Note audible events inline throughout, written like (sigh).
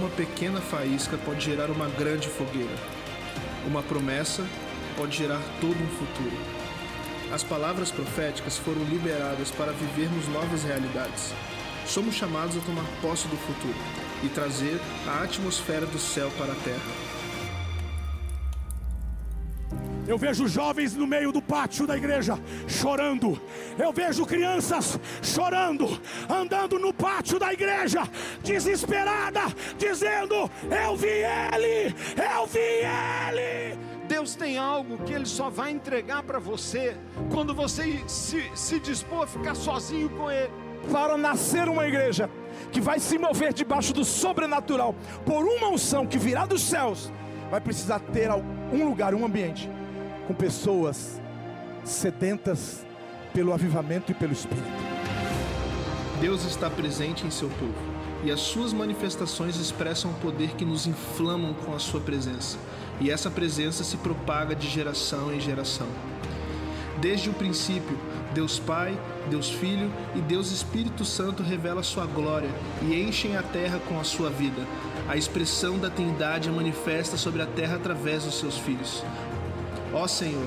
uma pequena faísca pode gerar uma grande fogueira. Uma promessa pode gerar todo um futuro. As palavras proféticas foram liberadas para vivermos novas realidades. Somos chamados a tomar posse do futuro e trazer a atmosfera do céu para a terra. Eu vejo jovens no meio do pátio da igreja chorando. Eu vejo crianças chorando, andando no pátio da igreja, desesperada, dizendo: Eu vi ele, eu vi ele. Deus tem algo que Ele só vai entregar para você quando você se, se dispor a ficar sozinho com Ele. Para nascer uma igreja que vai se mover debaixo do sobrenatural, por uma unção que virá dos céus, vai precisar ter um lugar, um ambiente com pessoas sedentas pelo avivamento e pelo Espírito. Deus está presente em seu povo e as suas manifestações expressam o poder que nos inflamam com a sua presença, e essa presença se propaga de geração em geração. Desde o princípio, Deus Pai, Deus Filho e Deus Espírito Santo revela sua glória e enchem a terra com a sua vida. A expressão da Trindade manifesta sobre a terra através dos seus filhos. Ó Senhor,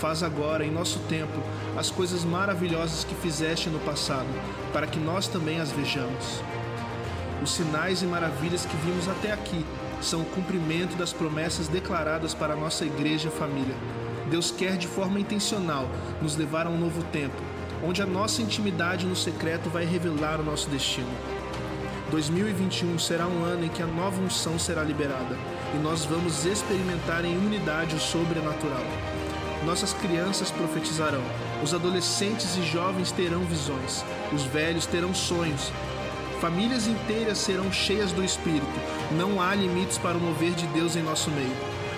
faz agora, em nosso tempo, as coisas maravilhosas que fizeste no passado, para que nós também as vejamos. Os sinais e maravilhas que vimos até aqui são o cumprimento das promessas declaradas para a nossa igreja e família. Deus quer de forma intencional nos levar a um novo tempo, onde a nossa intimidade no secreto vai revelar o nosso destino. 2021 será um ano em que a nova unção será liberada e nós vamos experimentar em unidade o sobrenatural. Nossas crianças profetizarão, os adolescentes e jovens terão visões, os velhos terão sonhos. Famílias inteiras serão cheias do Espírito. Não há limites para o mover de Deus em nosso meio.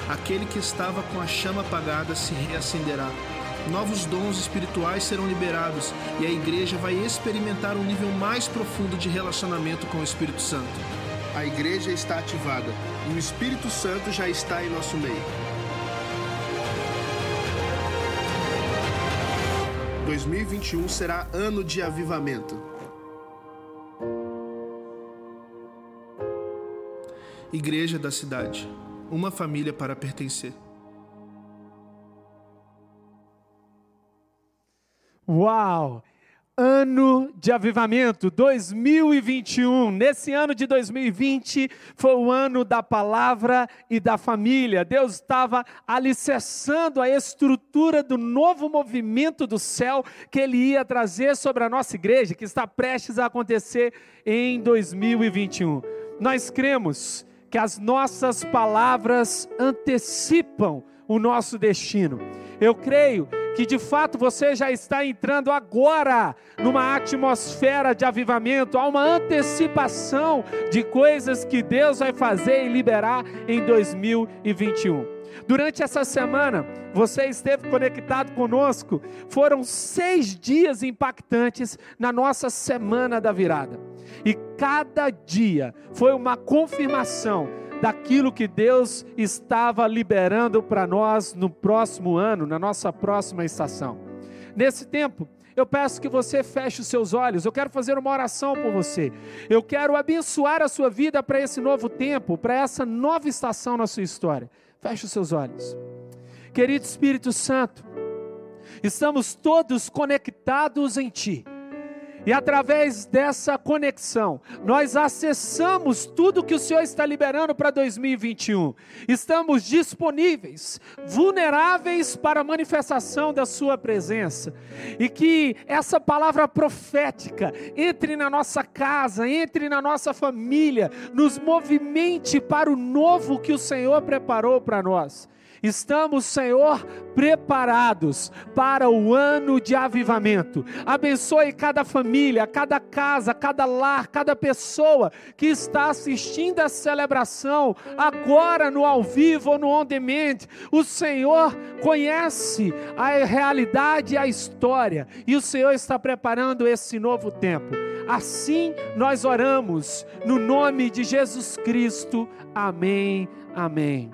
Aquele que estava com a chama apagada se reacenderá. Novos dons espirituais serão liberados e a igreja vai experimentar um nível mais profundo de relacionamento com o Espírito Santo. A igreja está ativada e o Espírito Santo já está em nosso meio. 2021 será ano de avivamento. Igreja da cidade, uma família para pertencer. Uau! Ano de avivamento 2021. Nesse ano de 2020 foi o ano da palavra e da família. Deus estava alicerçando a estrutura do novo movimento do céu que ele ia trazer sobre a nossa igreja, que está prestes a acontecer em 2021. Nós cremos que as nossas palavras antecipam o nosso destino. Eu creio que de fato você já está entrando agora numa atmosfera de avivamento, há uma antecipação de coisas que Deus vai fazer e liberar em 2021. Durante essa semana, você esteve conectado conosco. Foram seis dias impactantes na nossa semana da virada. E cada dia foi uma confirmação daquilo que Deus estava liberando para nós no próximo ano, na nossa próxima estação. Nesse tempo, eu peço que você feche os seus olhos. Eu quero fazer uma oração por você. Eu quero abençoar a sua vida para esse novo tempo, para essa nova estação na sua história. Feche os seus olhos. Querido Espírito Santo, estamos todos conectados em Ti. E através dessa conexão, nós acessamos tudo que o Senhor está liberando para 2021. Estamos disponíveis, vulneráveis para a manifestação da Sua presença. E que essa palavra profética entre na nossa casa, entre na nossa família, nos movimente para o novo que o Senhor preparou para nós. Estamos, Senhor, preparados para o ano de avivamento. Abençoe cada família, cada casa, cada lar, cada pessoa que está assistindo a celebração, agora no ao vivo ou no on demand. O Senhor conhece a realidade e a história, e o Senhor está preparando esse novo tempo. Assim nós oramos, no nome de Jesus Cristo. Amém. Amém.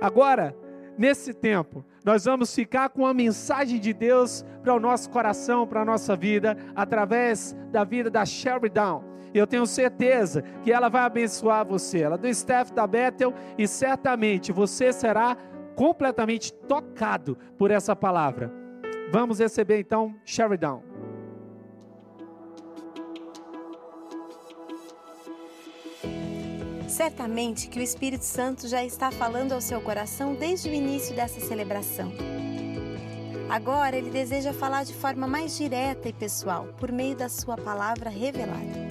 Agora, nesse tempo, nós vamos ficar com a mensagem de Deus para o nosso coração, para a nossa vida, através da vida da Sherry Down. Eu tenho certeza que ela vai abençoar você. Ela é do staff da Bethel e certamente você será completamente tocado por essa palavra. Vamos receber então Sheridan. Certamente que o Espírito Santo já está falando ao seu coração desde o início dessa celebração. Agora ele deseja falar de forma mais direta e pessoal, por meio da sua palavra revelada.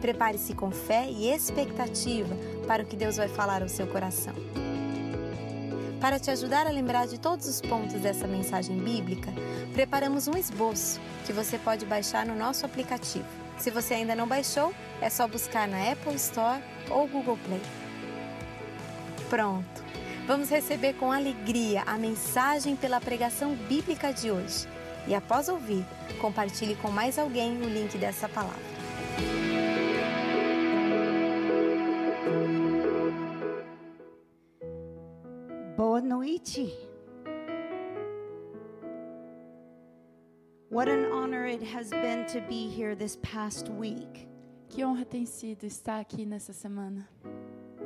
Prepare-se com fé e expectativa para o que Deus vai falar ao seu coração. Para te ajudar a lembrar de todos os pontos dessa mensagem bíblica, preparamos um esboço que você pode baixar no nosso aplicativo. Se você ainda não baixou, é só buscar na Apple Store ou Google Play. Pronto! Vamos receber com alegria a mensagem pela pregação bíblica de hoje. E após ouvir, compartilhe com mais alguém o link dessa palavra. Boa. What an honor it has been to be here this past week. Que honra tem sido estar aqui nessa semana.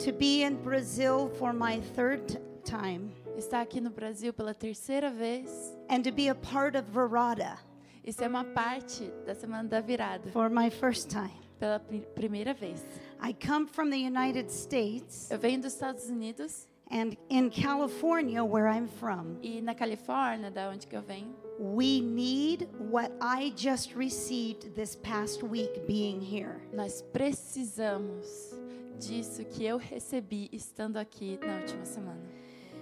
To be in Brazil for my third time Estar aqui no Brasil pela terceira vez and to be a part of Verada e ser uma parte da semana da virada for my first time. pela pri- primeira vez. I come from the United States Eu venho dos Estados Unidos and in California where I'm from. e na Califórnia, da onde que eu venho, We need what I just received this past week being here. nós precisamos disso que eu recebi estando aqui na última semana.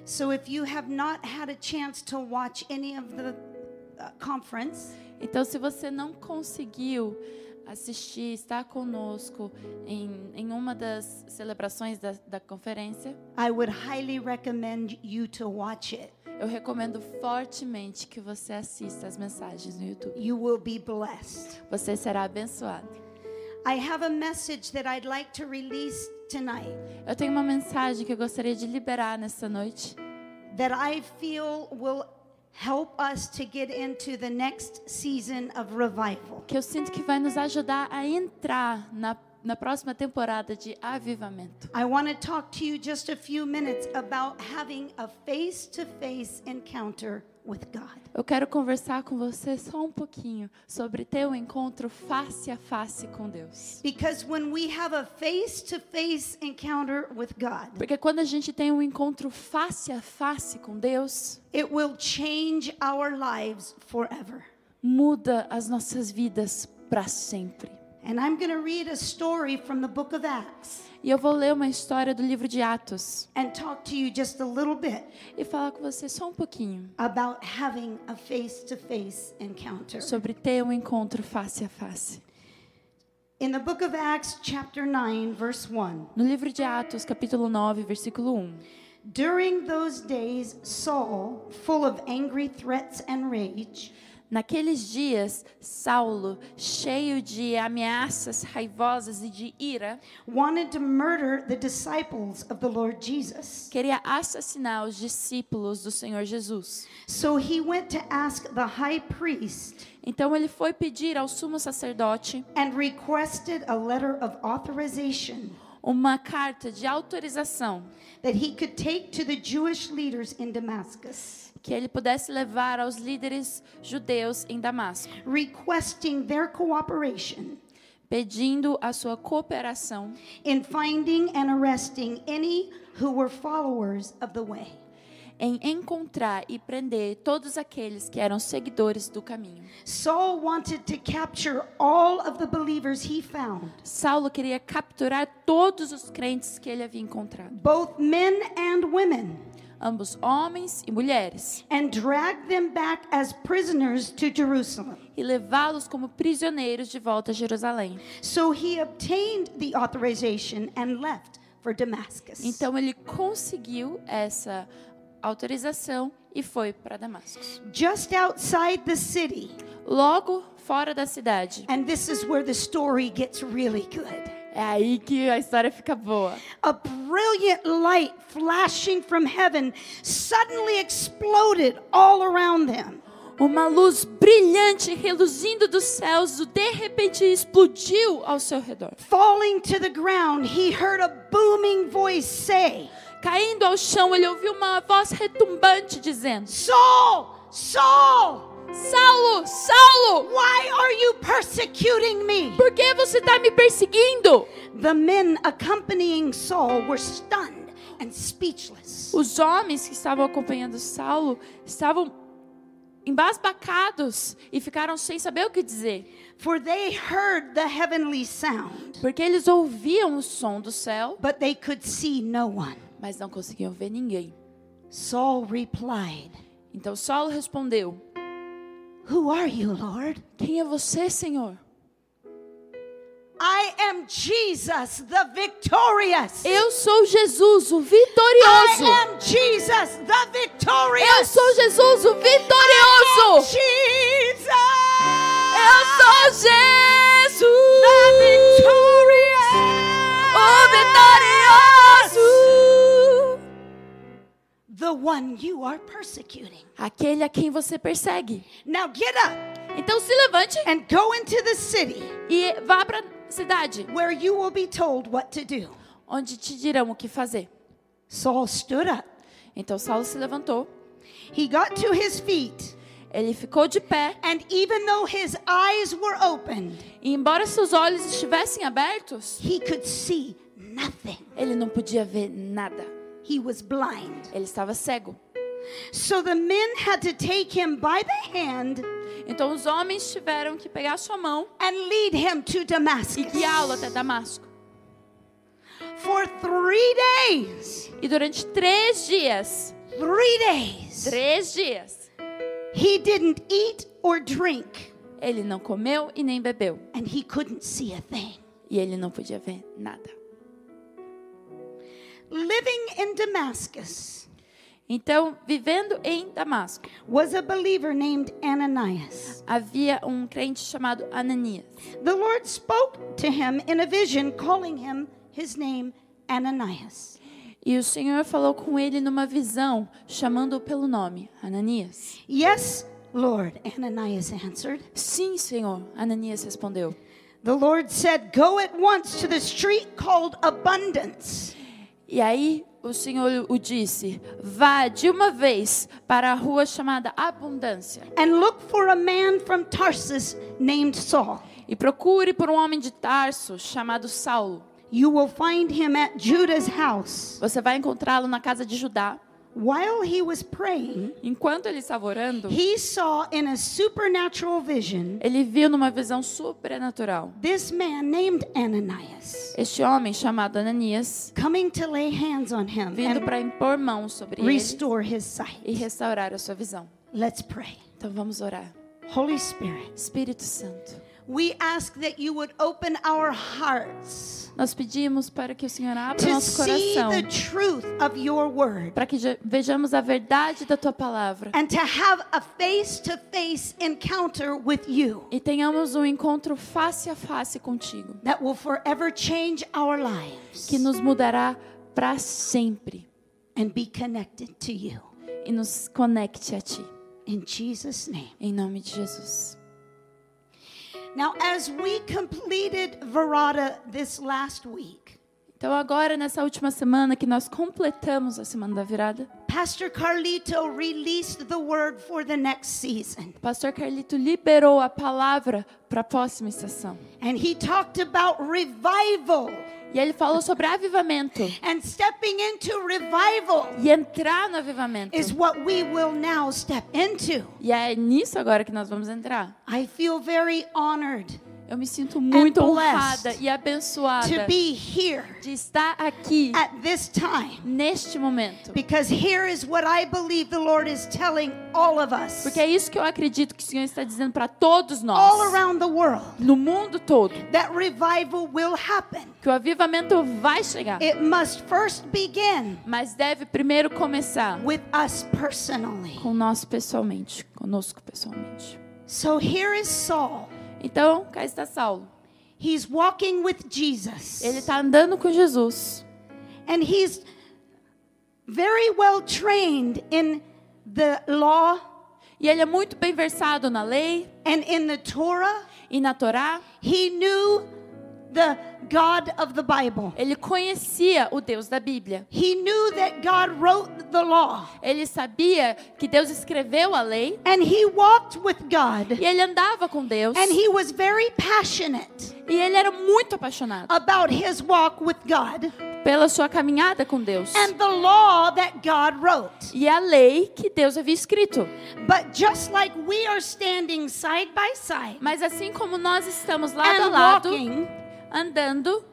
So if you have not had a chance to watch any of the uh, conference, Então, se você não conseguiu assistir, estar conosco em, em uma das celebrações da, da conferência, I would highly recommend you to watch it. eu recomendo fortemente que você assista as mensagens no YouTube. You will be blessed. Você será abençoado. I have a message that I'd like to release tonight Eu tenho uma mensagem que eu gostaria de liberar nessa noite, that I feel will help us to get into the next season of revival. que eu sinto que vai nos ajudar a entrar na, na próxima temporada de avivamento. I want to talk to you just a few minutes about having a face to face encounter with God. Eu quero conversar com você só um pouquinho sobre ter um encontro face a face com Deus. Because when we have a face to face encounter with God, Porque quando a gente tem um encontro face a face com Deus, it will change our lives forever. muda as nossas vidas para sempre. And I'm going to read a story from the book of Acts E eu vou ler uma história do livro de Atos and talk to you just a little bit e falar com você só um pouquinho about having a face face encounter. sobre ter um encontro face a face. In the book of Acts, chapter 9, verse 1, No livro de Atos, capítulo 9, versículo 1. during those days, Saul, full of angry threats and rage, Naqueles dias, Saulo, cheio de ameaças raivosas e de ira, wanted to murder the disciples of the Lord Jesus. queria assassinar os discípulos do Senhor Jesus. So he went to ask the high priest Então ele foi pedir ao sumo sacerdote and requested a letter of authorization uma carta de autorização that he could take to the Jewish leaders in Damascus, que ele pudesse levar aos líderes judeus em Damasco, requesting their cooperation pedindo a sua cooperação in finding and arresting any who were followers of the way. Em encontrar e prender todos aqueles que eram seguidores do caminho. Saul wanted to capture all of the believers he found, Saulo queria capturar todos os crentes que ele havia encontrado, both men and women, ambos homens e mulheres, and drag them back as prisoners to Jerusalem. e levá-los como prisioneiros de volta a Jerusalém. So he obtained the authorization and left for Damascus. Então ele conseguiu essa autorização e foi para Damasco. Just outside the city, Logo fora da cidade. and this is where the story gets really good. É aí que a história fica boa. A brilliant light flashing from heaven suddenly exploded all around them. Uma luz brilhante, reluzindo dos céus, de repente explodiu ao seu redor. Falling to the ground, he heard a booming voice say, Caindo ao chão, ele ouviu uma voz retumbante dizendo: Saul, Saul, Saulo, Saulo, why are you persecuting me? por que você está me perseguindo? The men accompanying Saul were stunned and speechless. Os homens que estavam acompanhando Saulo estavam embasbacados e ficaram sem saber o que dizer, For they heard the heavenly sound, porque eles ouviam o som do céu, but they could see no one. Mas não conseguiam ver ninguém. Saul replied, Então Saulo respondeu: Who are you, Lord? Quem é você, Senhor? I am Jesus, the victorious. Eu sou Jesus, o I vitorioso. am Jesus, the Eu victorious. sou Jesus, o I am vitorioso. Jesus, Eu sou Jesus, the victorious. o vitorioso. The one you are persecuting. Aquele a quem você persegue. Now get up Então se levante and go into the city e vá para a cidade, where you will be told what to do. onde te dirão o que fazer. Saul stood up. Então Saulo se levantou, He got to his feet, ele ficou de pé, and even though his eyes were opened, e embora seus olhos estivessem abertos, he could see nothing. ele não podia ver nada. He was blind. Ele estava cego. So the men had to take him by the hand Então os homens tiveram que pegar sua mão and lead him to e Damascus. guiá-lo até Damasco. For three days, E durante três dias, three days, três dias, he didn't eat or drink, ele não comeu e nem bebeu. and he couldn't see a thing. E ele não podia ver nada. Living in Damascus Então, vivendo em Damasco, was a believer named Ananias. havia um crente chamado Ananias. The Lord spoke to him in a vision, calling him his name Ananias. E o Senhor falou com ele numa visão, chamando-o pelo nome, Ananias. Yes, Lord, Ananias answered. Sim, Senhor, Ananias respondeu. The Lord said, Go at once to the street called Abundance E aí o Senhor o disse: Vá de uma vez para a rua chamada Abundância and look for a man from Tarsus named Saul. e procure por um homem de Tarso chamado Saulo. You will find him at Judah's house. Você vai encontrá-lo na casa de Judá. While he was praying, Enquanto ele estava orando, he saw in a supernatural vision ele viu numa visão sobrenatural this man named Ananias este homem chamado Ananias coming to lay hands on him vindo para impor mãos sobre ele restore his sight. e restaurar a sua visão. Let's pray. Então vamos orar. Holy Spirit, Espírito Santo, we ask that you would open our hearts nós pedimos para que o Senhor abra to nosso see coração, the truth of your word para que vejamos a verdade da tua palavra and to have a face to face encounter with you e tenhamos um encontro face a face contigo, that will forever change our lives que nos mudará para sempre and be connected to you. e nos conecte a ti. In Jesus' name. Em nome de Jesus. Now, as we completed Verada this last week, Então agora nessa última semana que nós completamos a semana da virada, Pastor Carlito released the word for the next season. pastor Carlito liberou a palavra para a próxima estação. And he talked about revival E ele falou sobre avivamento. and stepping into revival E entrar no avivamento. is what we will now step into. E é nisso agora que nós vamos entrar. I feel very honored Eu me sinto muito honrada e to abençoada be here de estar aqui at this time neste momento. Porque é isso que eu acredito que o Senhor está dizendo para todos all nós, around the world no mundo todo, that revival will happen. que o avivamento vai chegar, It must first begin mas deve primeiro começar with us personally. com nós pessoalmente, conosco pessoalmente. So here is Saul. Então, cá está Saulo. He's walking with Jesus. Ele está andando com Jesus. And he's very well trained in the law E ele é muito bem versado na lei and in the Torah. e na Torá. He knew the God of the Bible. Ele conhecia o Deus da Bíblia. He knew that God wrote the law. Ele sabia que Deus escreveu a lei And he walked with God. e ele andava com Deus. And he was very passionate E ele era muito apaixonado about his walk with God pela sua caminhada com Deus. and the law that God wrote. E a lei que Deus havia escrito. But just like we are standing side by side Mas assim como nós estamos lado a lado, walking, andando,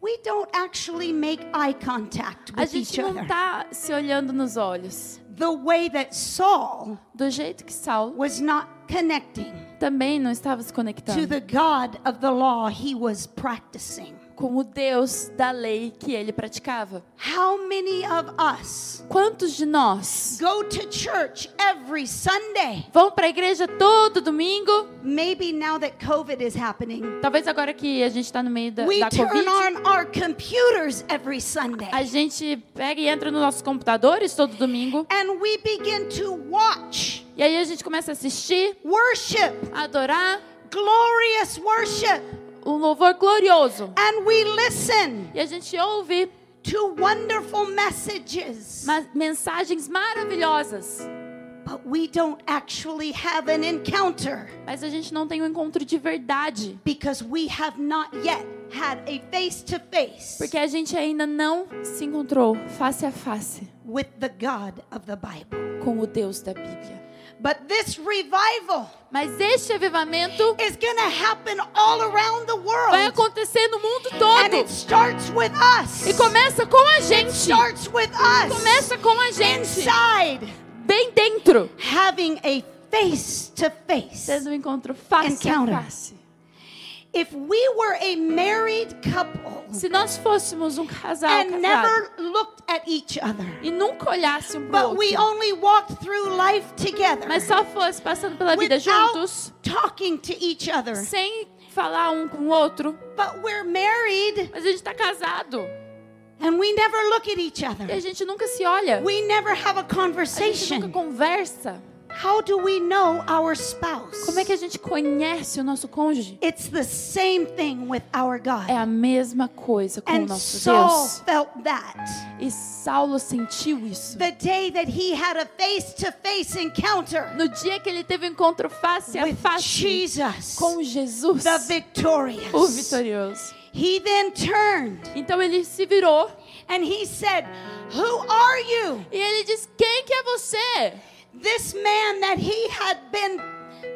we don't actually make eye contact with a gente não está se olhando nos olhos. The way that Saul Do jeito que Saulo was not connecting também não estava se to the God of the law he was practicing. Com o Deus da lei que ele praticava. How many of us Quantos de nós go to church every Sunday? vão para a igreja todo domingo? Maybe now that COVID is happening, Talvez agora que a gente está no meio da, we da turn Covid, on our computers every Sunday a gente pega e entra nos nossos computadores todo domingo and we begin to watch e aí a gente começa a assistir, worship, adorar glorious worship, um louvor glorioso. and we listen E a gente ouve to wonderful messages, ma- mensagens maravilhosas, but we don't actually have an encounter mas a gente não tem um encontro de verdade, because we have not yet had a face to face porque a gente ainda não se encontrou face a face with the God of the Bible. com o Deus da Bíblia. But this revival Mas este avivamento is going to happen all around the vai world. acontecer no mundo And todo. it starts with us. E começa com a gente. starts with us. Começa com a gente. inside Bem dentro. having a face to face. Tendo um encontro face a face. If we were a married couple Se nós fôssemos um casal and casado never looked at each other, e nunca olhasse um but we outro, only walked through life together mas só fosse passando pela vida juntos, talking to each other, sem falar um com o outro, but we're married mas a gente está casado and we never look at each e other. a gente nunca se olha, We never have a a gente nunca conversation. conversa. How do we know our spouse? Como é que a gente conhece o nosso cônjuge? It's the same thing with our God. É a mesma coisa com o And nosso Saul Deus. felt that E Saulo sentiu isso. the day that he had a face to face encounter No dia que ele teve um encontro face a face Jesus, com Jesus, the o victorious. vitorioso. He then turned Então ele se virou and he said, Who are you? e ele disse: Quem que é você? This man that he had been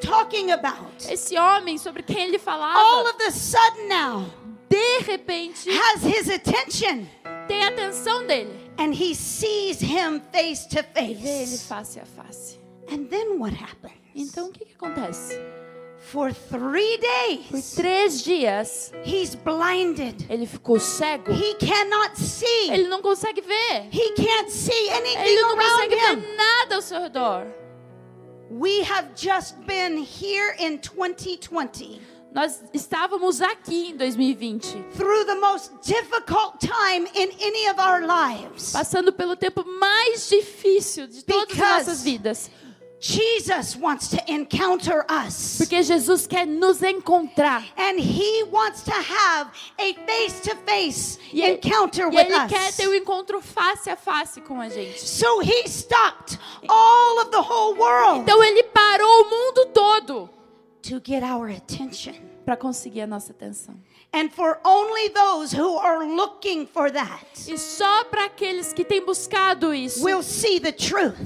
talking about, Esse homem sobre quem ele all falava, of the sudden now de repente has his attention tem a atenção dele. and he sees him face to E vê ele face. face a face. And then what happens? Então o que, que acontece? For three Por days, três dias he's blinded. ele ficou cego. He cannot see. Ele não consegue ver. He can't see anything Ele não consegue him. ver nada ao seu redor. We have just been here in 2020 Nós estávamos aqui em 2020, through the most difficult time in any of our lives. passando pelo tempo mais difícil de todas as nossas vidas. Jesus wants to encounter us. Porque Jesus quer nos encontrar. And he wants to have a face to face E ele, encounter e with ele quer us. ter um encontro face a face com a gente. So he stopped all of the whole world Então ele parou o mundo todo to get our attention. para conseguir a nossa atenção. And for only those who are looking for that E só para aqueles que têm buscado isso will see the truth.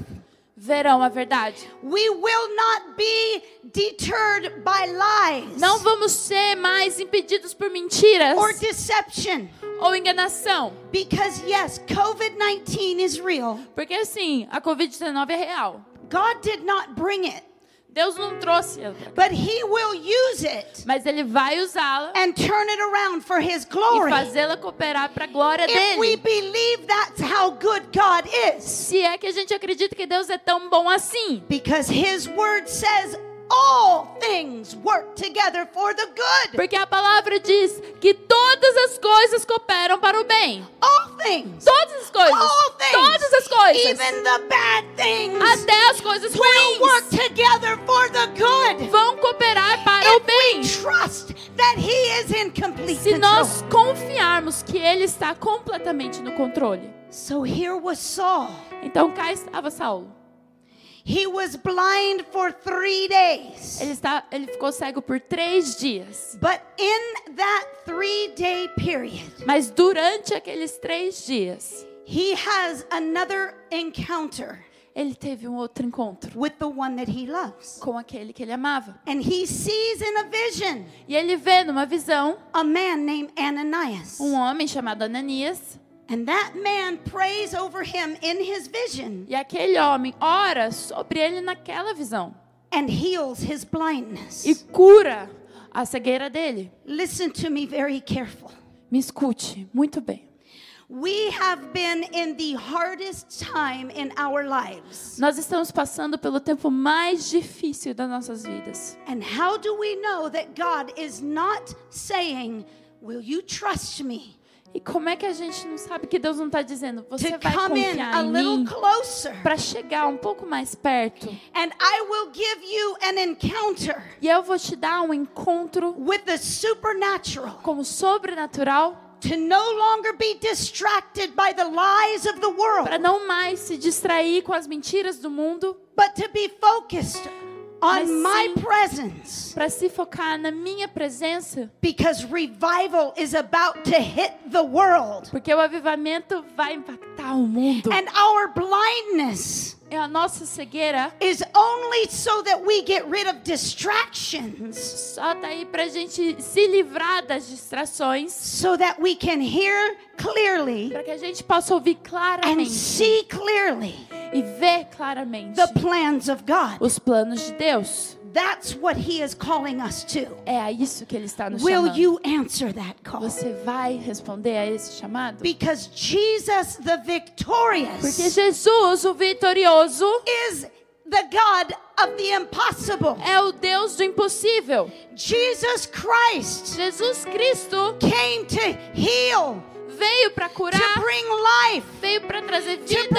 Verão a verdade. We will not be deterred by lies Não vamos ser mais impedidos por mentiras or deception. ou enganação. Because, yes, COVID 19 is real. Porque assim, a Covid-19 é real. God did not bring it, Deus não trouxe but He will use it Mas ele vai usá-la and turn it around for His e glory. fazê-la cooperar para a glória If we dele. believe that's how good God is. Se é que a gente acredita que Deus é tão bom assim. Because His word says all things work together for the good. Porque a palavra diz que todas as coisas cooperam para o bem. All things. Todas as coisas. All things. Todas as coisas. Even the bad things. Até as coisas will work ruins together for the good. vão cooperar para o If bem. we trust that He is in complete Se control. nós confiarmos que Ele está completamente no controle. So here was Saul. Então cá estava Saulo. He was blind for three days. Ele, está, ele ficou cego por três dias. But in that three day period, Mas durante aqueles três dias, he has another encounter ele teve um outro encontro with the one that he loves. com aquele que ele amava. And he sees in a vision E ele vê numa visão a man named Ananias. um homem chamado Ananias. And that man prays over him in his vision E aquele homem ora sobre ele naquela visão. and heals his blindness. E cura a cegueira dele. Listen to me very careful. Me escute muito bem. We have been in the hardest time in our lives. Nós estamos passando pelo tempo mais difícil das nossas vidas. And how do we know that God is not saying, Will you trust me? E como é que a gente não sabe que Deus não está dizendo, você vai confiar em mim para chegar um pouco mais perto? And I will give you an encounter E eu vou te dar um encontro with the supernatural com o sobrenatural to no longer be distracted by the lies of the world, para não mais se distrair com as mentiras do mundo, but to be focused On my presence. para se focar na minha presença, Because revival is about to hit the world. porque o avivamento vai impactar o mundo. And our blindness E a nossa cegueira is only so that we get rid of distractions, só tá aí pra gente se livrar das distrações, so that we can hear clearly para que a gente possa ouvir and claramente see clearly e ver claramente the plans of God. os planos de Deus. That's what He is calling us to. É a isso que ele está nos Will chamando. you answer that call? Você vai responder a esse chamado? Because Jesus the Porque victorious Jesus, o vitorioso, is the God of the impossible. é o Deus do impossível. Jesus Christ Jesus Cristo came to heal, veio para curar, to bring life, veio para trazer vida,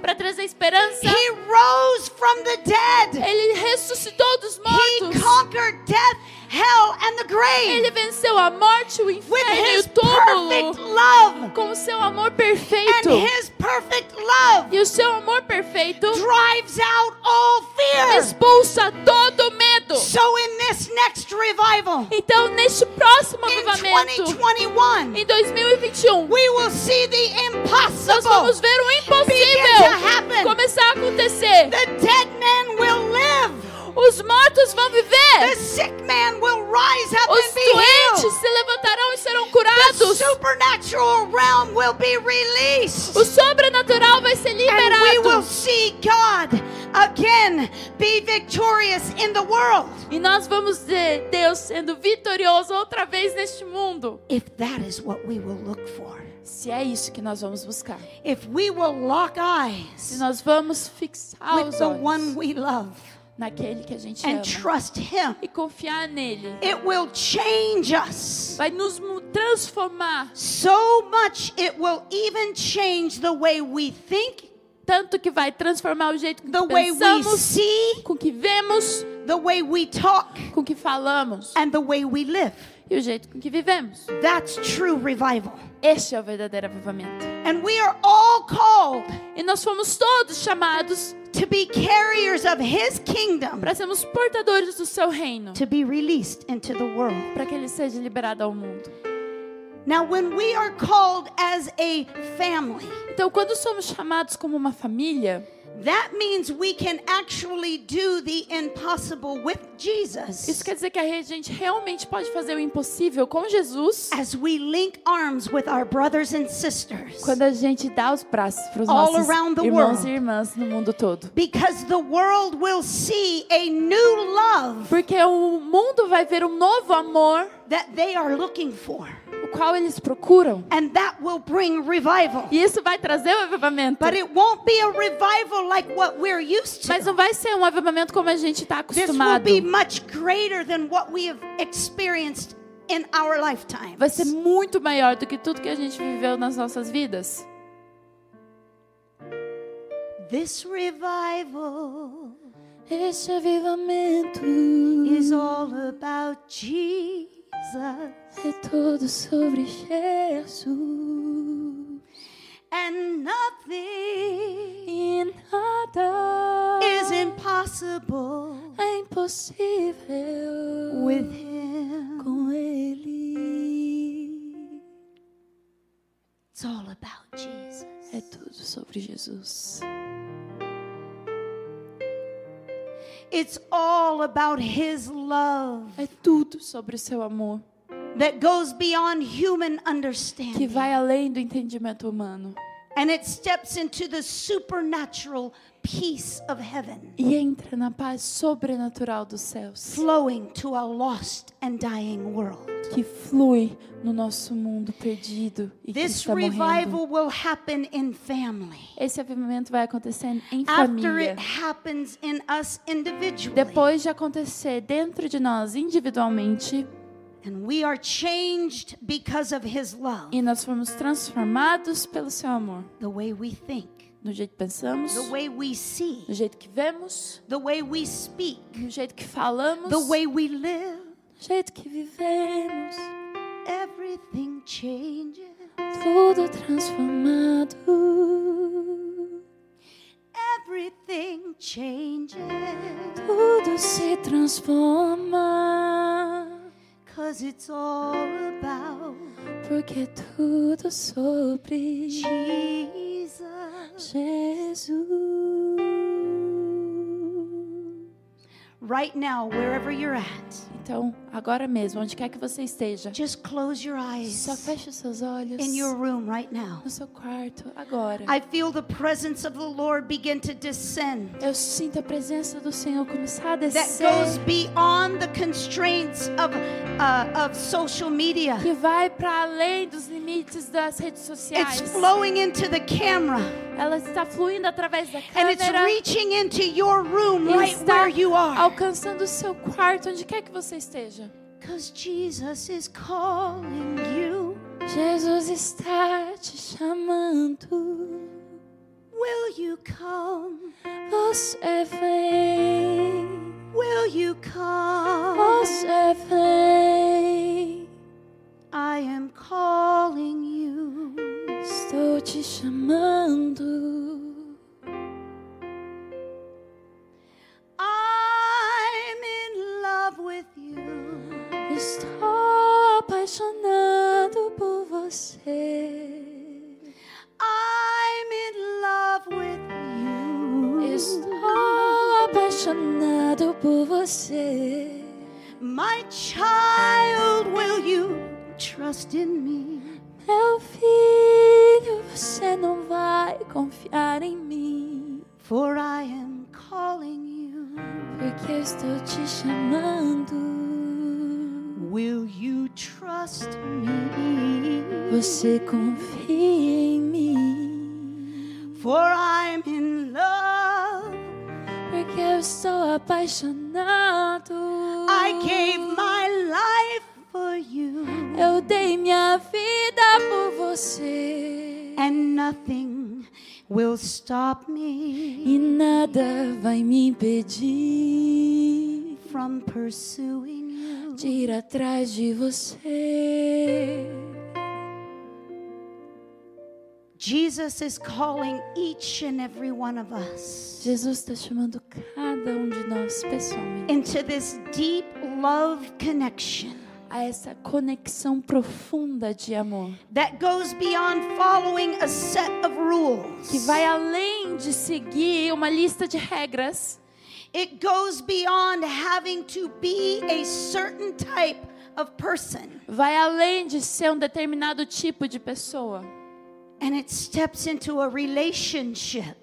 para trazer esperança. He rose from the dead. Ele ressuscitou dos He mortos. conquered death, hell, and the Ele grave venceu a morte, o inferno e o túmulo com o seu amor And perfeito. his perfect love E o seu amor perfeito drives out all fear. expulsa todo medo. So in this next revival, Então, neste próximo avivamento, 2021, em 2021, we will see the nós impossible. vamos ver o begin to impossível happen. começar a acontecer. The dead man will live. Os mortos vão The viver. sick man will rise up Os and be healed. doentes se levantarão e serão The curados. supernatural realm will be released. O sobrenatural vai ser And we will liberado. see God again be victorious in the world. E nós vamos ver Deus sendo vitorioso outra vez neste mundo. If that is what we will look for. Se é isso que nós vamos buscar. If we will lock Se eyes nós vamos fixar with os the one olhos we love naquele que a gente and ama trust Him, e confiar nele, it will change us. vai nos transformar So much it will even change the way we think, tanto que vai transformar o jeito com the que way we pensamos, see, com que vemos, the way we talk, com que falamos and the way we live. e o jeito com que vivemos. That's true revival. Este é o verdadeiro avivamento. And we are all called E nós fomos todos chamados to be carriers of His kingdom, para sermos portadores do seu reino, to be released into the world. para que ele seja liberado ao mundo. Now, when we are called as a family, Então, quando somos chamados como uma família, that means we can actually do the impossible with Jesus isso quer dizer que a gente realmente pode fazer o impossível com Jesus as we link arms with our brothers and sisters. quando a gente dá os braços para os nossos irmãos e irmãs no mundo todo. Because the world will see a new love Porque o mundo vai ver um novo amor, that they are looking for. Qual eles procuram. And that will bring revival. E isso vai trazer o avivamento. But it won't be a revival like what we're used Mas to. não vai ser um avivamento como a gente está This will acostumado. be much greater than what we have experienced in our lifetime. Vai ser muito maior do que tudo que a gente viveu nas nossas vidas. This revival Este avivamento is all about Jesus. É todo sobre Jesus. And nothing E nada is impossible é impossível with Him. com Ele. It's all about Jesus. É tudo sobre Jesus. It's all about His love É tudo sobre o seu amor, that goes beyond human que understanding. vai além do entendimento humano And it steps into the supernatural peace of heaven, e entra na paz sobrenatural dos céus, flowing to a lost and dying world. que flui no nosso mundo perdido e que This está morrendo. revival will happen in family. Esse avivamento vai acontecer em After família. it happens in us individually. Depois de acontecer dentro de nós individualmente And we are changed because of His love. e nós fomos transformados pelo seu amor, The way we think, no jeito que pensamos, the way we see, no jeito que vemos, the way we speak, no jeito que falamos, the way we live. no jeito que vivemos, Everything changes. tudo transformado. Everything changes. Tudo se transforma, Cause it's all about porque é tudo sobre Jesus. Jesus. Right now, wherever you're at, Então, agora mesmo, onde quer que você esteja, just close your eyes só feche os seus olhos in your room right now. no seu quarto agora. I feel the presence of the Lord begin to descend. Eu sinto a presença do Senhor começar a That descer, goes beyond the constraints of, uh, of social media. que vai para além dos limites das redes sociais. It's flowing into the camera Ela está fluindo através da and it's câmera reaching into your room right where you are. Alcançando o seu quarto, onde quer que você esteja. Jesus is calling you. Jesus está te chamando. Will you come? Você vem, Will you come? você vem. I am calling you. Estou te chamando. Estou apaixonado por você. I'm in love with you. Estou apaixonado por você. My child, will you trust in me? Meu filho, você não vai confiar em mim. For I am calling you. Porque eu estou te chamando. Will you trust me? Você confia em mim. For I'm in love. Porque eu estou apaixonado. I gave my life for you. Eu dei minha vida por você. And nothing will stop me E nada vai me impedir from pursuing you. de ir atrás de você. Jesus is calling each and every one of us Jesus está chamando cada um de nós pessoalmente into this deep love connection a essa conexão profunda de amor that goes beyond following a set of rules. que vai além de seguir uma lista de regras. It goes beyond having to be a certain type of person. Vai além de ser um determinado tipo de pessoa. And it steps into a relationship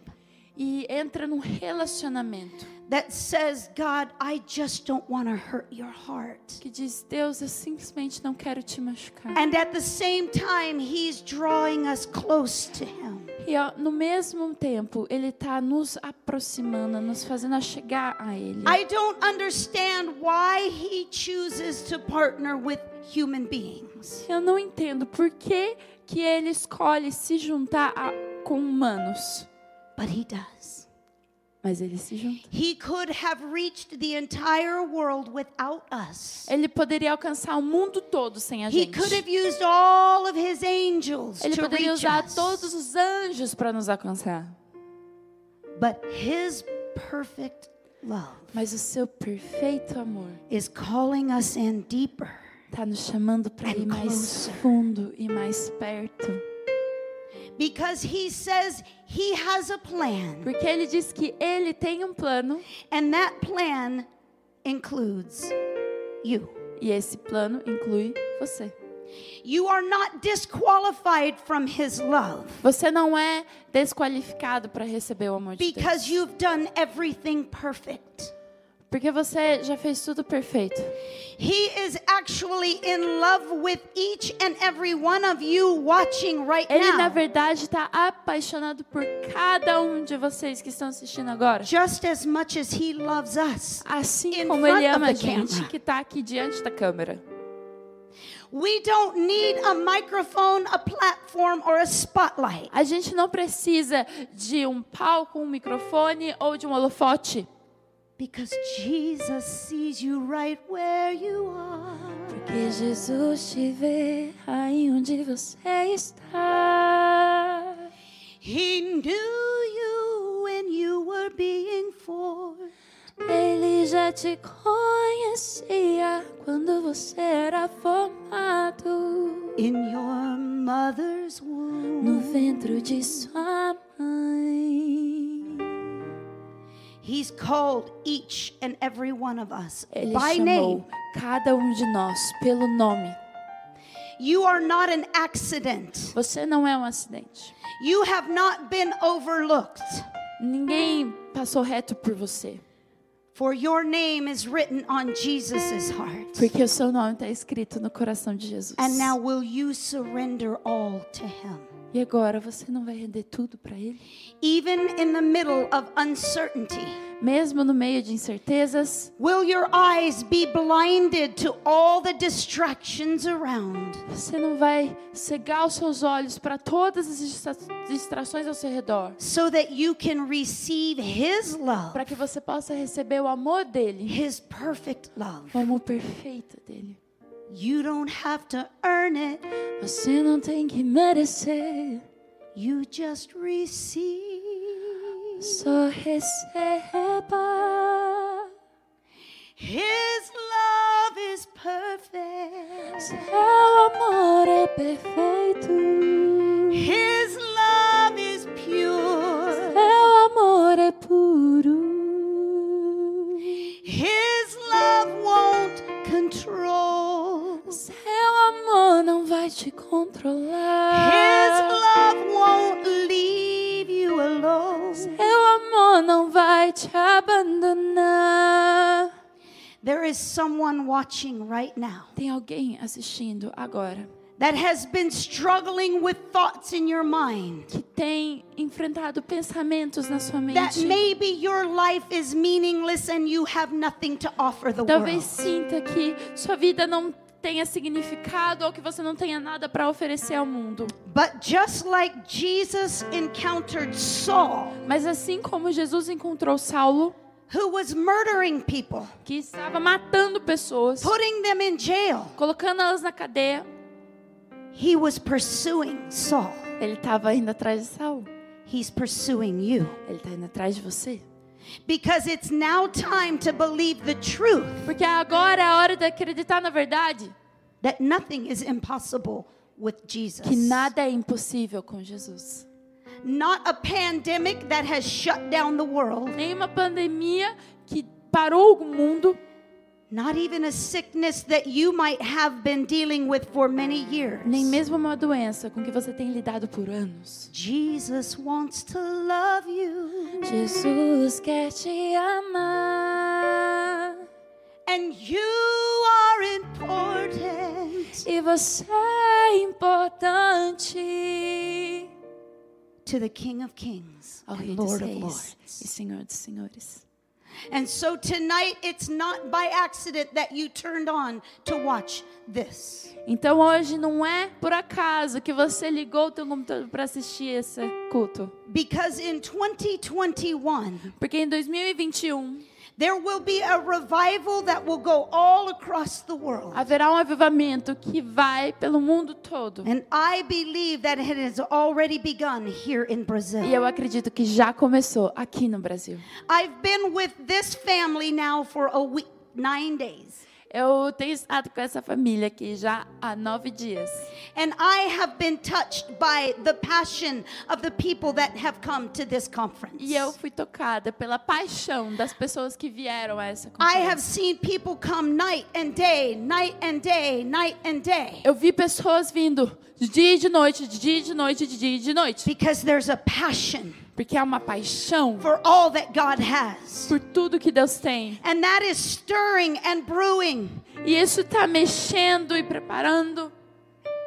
E entra num relacionamento that says, God, I just don't want to hurt your heart. que diz: Deus, eu simplesmente não quero te machucar. And at the same time, He's drawing us close to Him. E ó, no mesmo tempo, Ele está nos aproximando, nos fazendo chegar a Ele. I don't understand why He chooses to partner with human beings. Eu não entendo por que, que Ele escolhe se juntar a- com humanos, But He does. mas Ele se junta. He could have reached the entire world without us. Ele poderia alcançar o mundo todo sem a He gente. could have used all of His angels Ele to poderia reach usar us. todos os anjos para nos alcançar. But His perfect love Mas o seu perfeito amor is calling us in deeper. está nos chamando para ir mais fundo e mais perto. Because he says he has a plan, Porque ele diz que ele tem um plano and that plan includes you. e esse plano inclui você. You are not disqualified from his love Você não é desqualificado para receber o amor de Deus. because you've done everything perfect. Porque você já fez tudo perfeito. He is actually in love with each and every one of you watching right Ele, na now. verdade, está apaixonado por cada um de vocês que estão assistindo agora. Just as much as he loves us. Assim como ele ama a gente camera. que está aqui diante da câmera. We don't need a microphone, a platform, or a spotlight. A gente não precisa de um palco, um microfone ou de um holofote. Because Jesus sees you right where you are. Porque Jesus te vê aí onde você está. He knew you when you were being formed. Ele já te conhecia quando você era formado In your mother's no womb. ventre de sua He's called each and every one of us Ele by name. cada um de nós pelo nome. You are not an accident. Você não é um acidente. You have not been overlooked. Ninguém passou reto por você. For your name is written on Jesus' heart. Porque o seu nome está escrito no coração de Jesus. And now, will you surrender all to Him? E agora você não vai render tudo para Ele? Even in the middle of uncertainty, Mesmo no meio de incertezas, will your eyes be blinded to all the distractions around? você não vai cegar os seus olhos para todas as distra- distrações ao seu redor. So that you can receive His love, Para que você possa receber o amor dele, His perfect love. o amor perfeito dele. You don't have to earn it, Você não tem que merecer, you just receive. só receba. His love is perfect. Seu amor é perfeito. His amor não vai te His controlar. love won't leave you alone. Seu amor não vai te abandonar. There is someone watching right now Tem alguém assistindo agora that has been struggling with thoughts in your mind. que tem enfrentado pensamentos na sua That mente. maybe your life is meaningless and you have nothing to offer the Talvez world. sinta que sua vida não tenha significado ou que você não tenha nada para oferecer ao mundo. Like Jesus encountered Saul, Mas assim como Jesus encontrou Saulo, who was murdering people, que estava matando pessoas, putting them in jail, colocando elas na cadeia, he was pursuing Saul. ele estava indo atrás de Saulo. He's pursuing you. Ele está indo atrás de você. Because it's now time to believe the truth Porque agora é a hora de acreditar na verdade that nothing is impossible with Jesus. que nada é impossível com Jesus. Not a pandemic that has shut down the world, Nenhuma pandemia que parou o mundo, Not even a sickness that you might have been dealing with for many years. Nem mesmo uma doença com que você tem lidado por anos. Jesus wants to love you. Jesus quer te amar. And you are important E você é importante to the King of Kings ao and Rei dos Lord of Reis Lords. e Senhor dos Senhores. And so tonight, it's not by accident that you turned on to watch this. Então hoje não é por acaso que você ligou o teu computador para assistir esse culto. Because in 2021, Porque em 2021 there will be a revival that will go all across the world. haverá um avivamento que vai pelo mundo todo. And I believe that it has already begun here in E Brazil. eu acredito que já começou aqui no Brasil. I've been with this family now for a week, nine days. Eu tenho estado com essa família aqui já há nove dias. And I have been touched by the passion of the people that have come to this conference. E eu fui tocada pela paixão das pessoas que vieram a essa I have conferência. seen people come night and day, night and day, night and day. Eu vi pessoas vindo de dia e de noite, de dia e de noite, de dia e de noite. Because there's a passion Porque há uma paixão for all that God has. por tudo que Deus tem. And that is stirring and brewing. E isso está mexendo e preparando.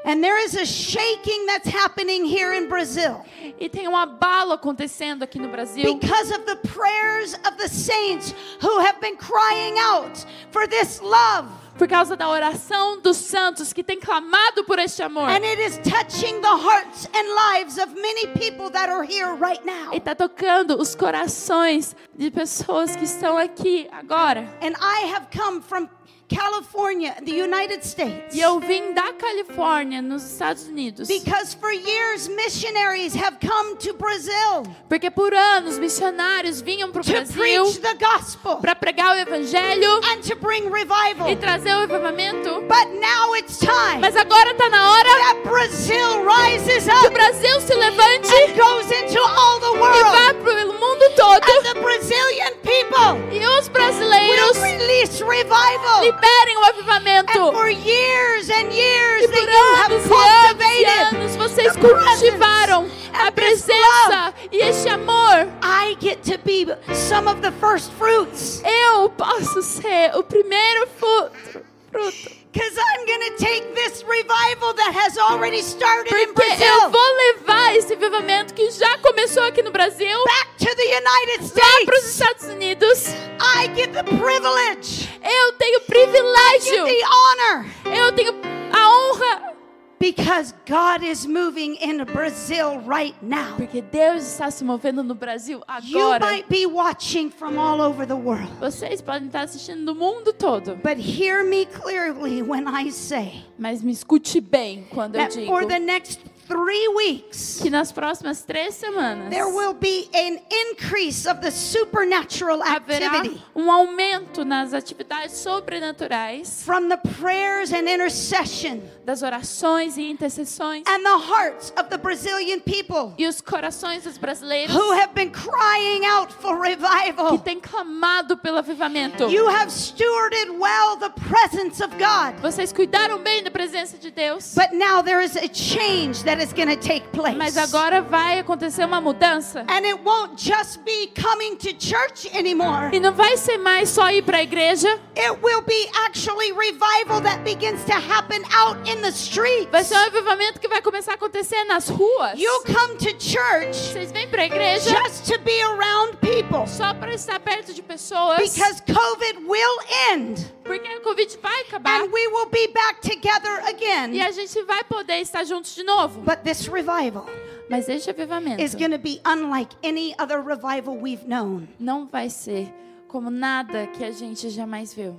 And there is a shaking that's happening here in Brazil E tem um abalo acontecendo aqui no Brasil. because of the prayers of the saints who have been crying out for this love. Por causa da oração dos santos que tem clamado por este amor. And it is touching the hearts and lives of many people that are here right now. E está tocando os corações de pessoas que estão aqui agora. And I have come from California, the United States. E eu vim da Califórnia, nos Estados Unidos. Because for years missionaries have come to Brazil Porque por anos missionários vinham para o to Brasil preach the gospel para pregar o evangelho and to bring revival. e trazer o avivamento. But now it's time Mas agora está na hora that Brazil rises que o up Brasil se levante and goes into all the e world. vá pelo mundo todo. And the Brazilian people E os will brasileiros release revival. Liberem o avivamento. for years and years E por anos e anos anos vocês cultivaram a presença e este amor. I get to be some of the first fruits. Eu posso ser o primeiro fruto. fruto. Because I'm going to take this revival that has already started in Porque eu Brazil vou levar esse avivamento que já começou aqui no Brasil back to the United lá para os States. Estados Unidos. I get the privilege, Eu tenho I get privilégio, the honor, eu tenho a honra. Because God is moving in Brazil right now. Porque Deus está se movendo no Brasil agora. You might be watching from all over the world, Vocês podem estar assistindo do mundo todo. but hear me clearly when I say Mas me escute bem quando eu digo for the next three weeks, que nas próximas três semanas there will be an increase of the supernatural haverá activity um aumento nas atividades sobrenaturais, from the prayers and intercession das orações e intercessões and the hearts of the Brazilian people e os corações dos brasileiros who have been crying out for que revival. têm clamado pelo avivamento. You have stewarded well the presence of God. Vocês cuidaram bem da presença de Deus. But now there is a change that is going to take place. Mas agora vai acontecer uma mudança. And it won't just be coming to church anymore. E não vai ser mais só ir para a igreja, It will be actually revival that begins to happen out in the streets. vai ser um avivamento que vai começar a acontecer nas ruas. You come to church Vocês vêm para a igreja just to be around people só para estar perto de pessoas, because COVID will end porque o Covid vai acabar and we will be back together e again. a gente vai poder estar juntos de novo. But this revival Mas este avivamento is going to be unlike any other revival we've known. não vai ser como nada que a gente jamais viu.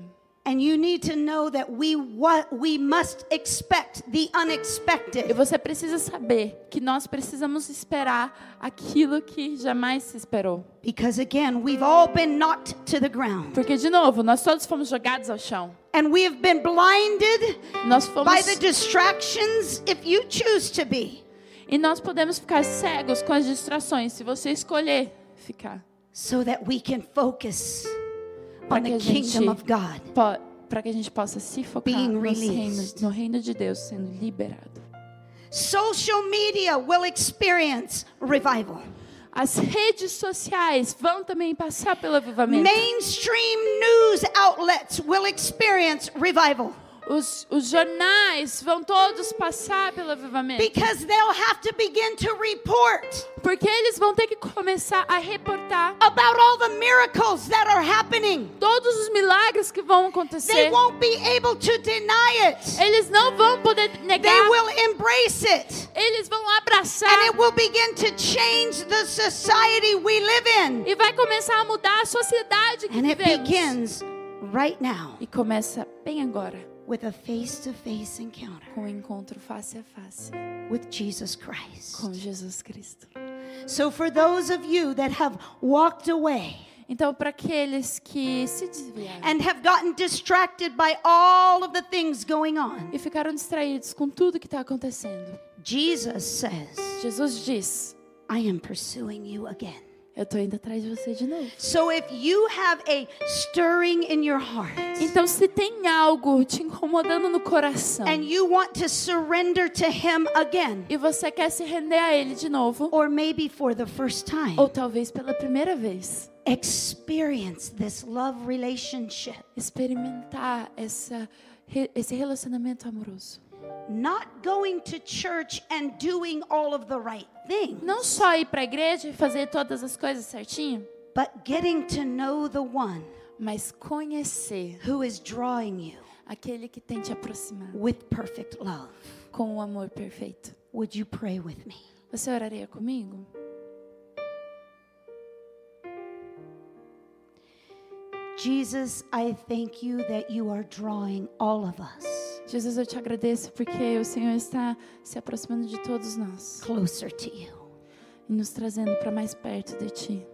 And you need to know that we what we must expect the E você precisa saber que nós precisamos esperar aquilo que jamais se esperou. Because again, we've all been knocked to the ground. Porque, de novo, nós todos fomos jogados ao chão. And we have been blinded Nós fomos. by the distractions if you choose to be. E nós podemos ficar cegos com as distrações, se você escolher ficar. So that we can focus Para que a gente para que a gente possa se focar reinos- no reino de Deus sendo liberado. Social media will experience revival. As redes sociais vão também passar pelo avivamento. Mainstream news outlets will experience revival Os, os jornais vão todos passar pelo avivamento. because they'll have to begin to report Porque eles vão ter que começar a reportar about all the miracles that are happening. todos os milagres que vão They acontecer. won't be able to deny it. Eles não vão poder They negar. will embrace it. Eles vão abraçar. And it will begin to change the society we live in. E vai começar a mudar a sociedade que And it vivemos. begins right now E começa bem agora with a face to face encounter com o encontro face a face with Jesus Christ. com Jesus Cristo. So, for those of you that have walked away Então, para aqueles que se desviaram and have gotten distracted by all of the things going on, e ficaram distraídos com tudo que está acontecendo, Jesus says, Jesus diz: I am pursuing you again. Eu estou indo atrás de você de novo. So, if you have a stirring in your heart Então, se tem algo te incomodando no coração and you want to surrender to Him again, e você quer se render a Ele de novo, or maybe for the first time, ou talvez pela primeira vez, experience this love relationship. experimentar essa, esse relacionamento amoroso. Not going to church and doing all of the right things, Não só ir para a igreja e fazer todas as coisas certinho, but getting to know the one mas conhecer who is drawing you aquele que tem te aproximado with perfect love. com o amor perfeito. Would you pray with me? Você oraria comigo? Jesus, I thank you that you are drawing all of us Jesus, eu te agradeço porque o Senhor está se aproximando de todos nós closer to you. e nos trazendo para mais perto de Ti.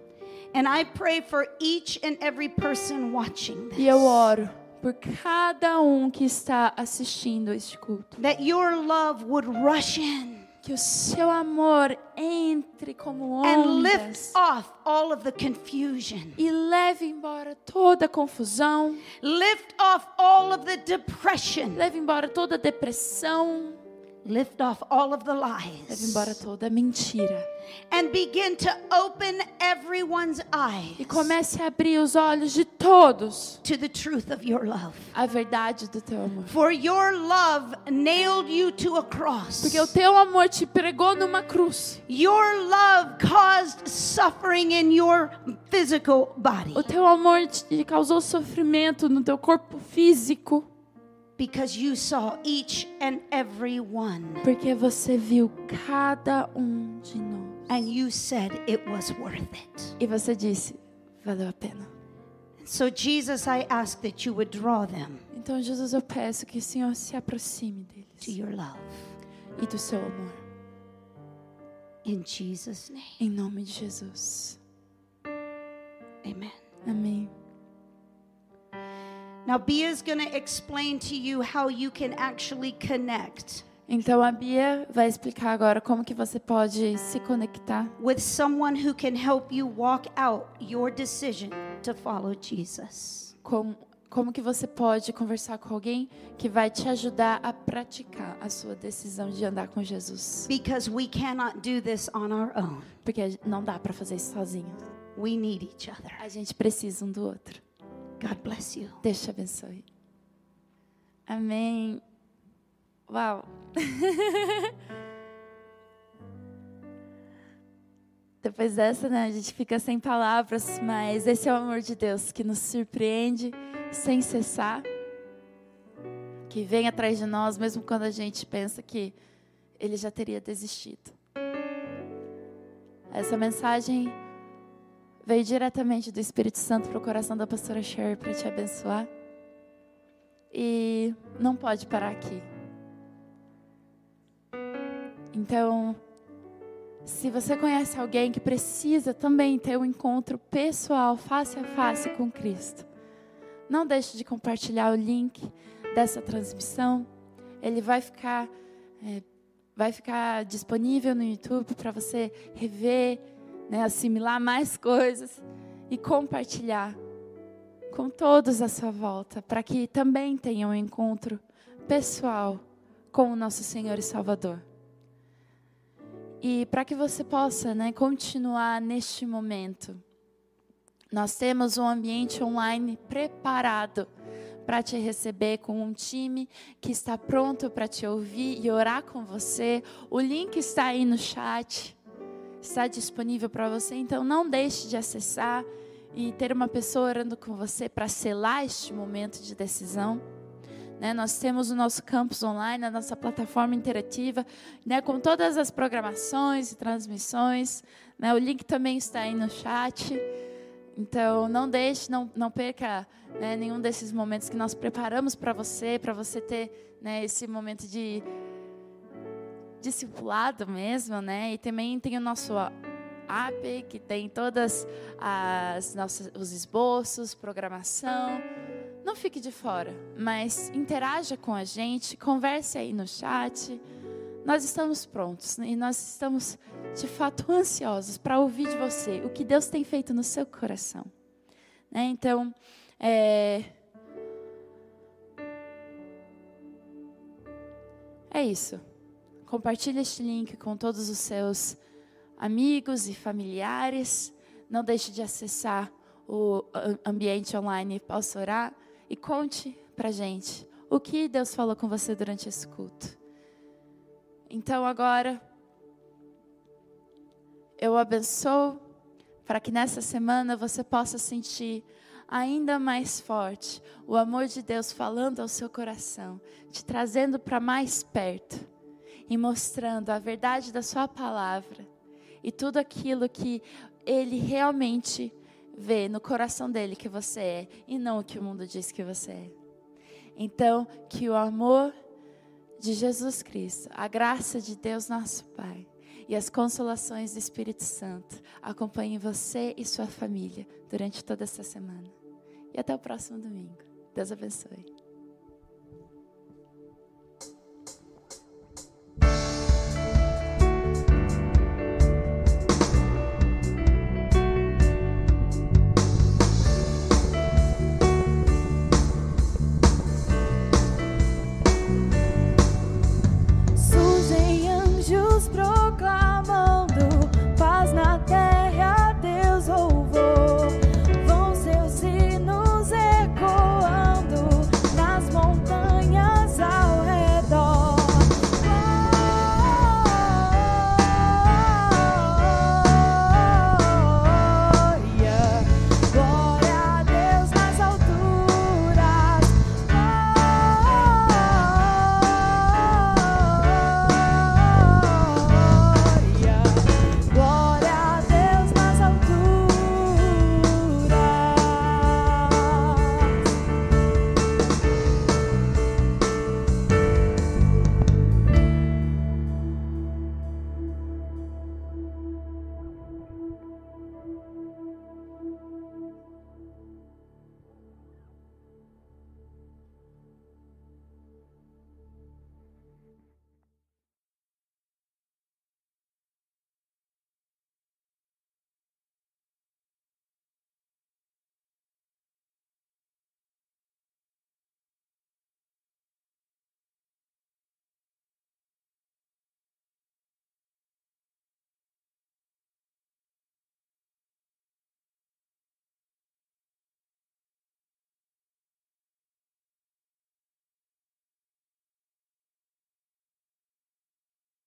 And I pray for each and every person watching E eu this oro por cada um que está assistindo este culto. that your love would rush in Que o seu amor entre como ondas off all of the confusion, e leve embora toda a confusão, lift off all of the depression, leve embora toda a depressão, lift off all of the leve embora lies, toda a mentira. and begin to open everyone's E eyes comece a abrir os olhos de todos to the truth of your love. à verdade do teu amor. For your love nailed you to a cross. Porque o teu amor te pregou numa cruz. Your love caused suffering in your physical body O teu amor te causou sofrimento no teu corpo físico. Because you saw each and every one Porque você viu cada um de nós. and you said it was worth it. E você disse, valeu a pena. So, Jesus, I ask that you would draw them Então, Jesus, eu peço que o Senhor se aproxime to deles your love. e do seu amor. In Jesus' name, Em nome de Jesus. amen. Amém. Now, Bia is going to explain to you how you can actually connect Então, a Bia vai explicar agora como que você pode se conectar with someone who can help you walk out your decision to follow Jesus. com como que você pode conversar com alguém que vai te ajudar a praticar a sua decisão de andar com Jesus. Because we cannot do this on our own. Porque não dá para fazer isso sozinho. We need each other. A gente precisa um do outro. God bless you. Deus te abençoe. Amém. Uau. (laughs) Depois dessa, né, a gente fica sem palavras, mas esse é o amor de Deus que nos surpreende sem cessar, que vem atrás de nós, mesmo quando a gente pensa que ele já teria desistido. Essa mensagem veio diretamente do Espírito Santo para o coração da pastora Sherry para te abençoar. E não pode parar aqui. Então, se você conhece alguém que precisa também ter um encontro pessoal, face a face com Cristo, não deixe de compartilhar o link dessa transmissão. Ele vai ficar, é, vai ficar disponível no YouTube para você rever, né, assimilar mais coisas e compartilhar com todos à sua volta, para que também tenham um encontro pessoal com o nosso Senhor e Salvador. E para que você possa né, continuar neste momento, nós temos um ambiente online preparado para te receber com um time que está pronto para te ouvir e orar com você. O link está aí no chat, está disponível para você, então não deixe de acessar e ter uma pessoa orando com você para selar este momento de decisão. Né, nós temos o nosso campus online, a nossa plataforma interativa, né, com todas as programações e transmissões. Né, o link também está aí no chat. Então, não deixe, não, não perca né, nenhum desses momentos que nós preparamos para você, para você ter né, esse momento de discipulado mesmo, né? E também tem o nosso app que tem todas as nossas os esboços, programação. Não fique de fora, mas interaja com a gente, converse aí no chat. Nós estamos prontos e nós estamos de fato (laughs) ansiosos para ouvir de você o que Deus tem feito no seu coração. Né? Então, é... é isso. Compartilhe este link com todos os seus amigos e familiares. Não deixe de acessar o ambiente online Posso Orar e conte para gente o que Deus falou com você durante esse culto. Então agora eu abençoo para que nessa semana você possa sentir ainda mais forte o amor de Deus falando ao seu coração, te trazendo para mais perto e mostrando a verdade da sua palavra e tudo aquilo que ele realmente vê no coração dele que você é e não o que o mundo diz que você é. Então, que o amor de Jesus Cristo, a graça de Deus nosso Pai e as consolações do Espírito Santo acompanhem você e sua família durante toda essa semana. E até o próximo domingo. Deus abençoe.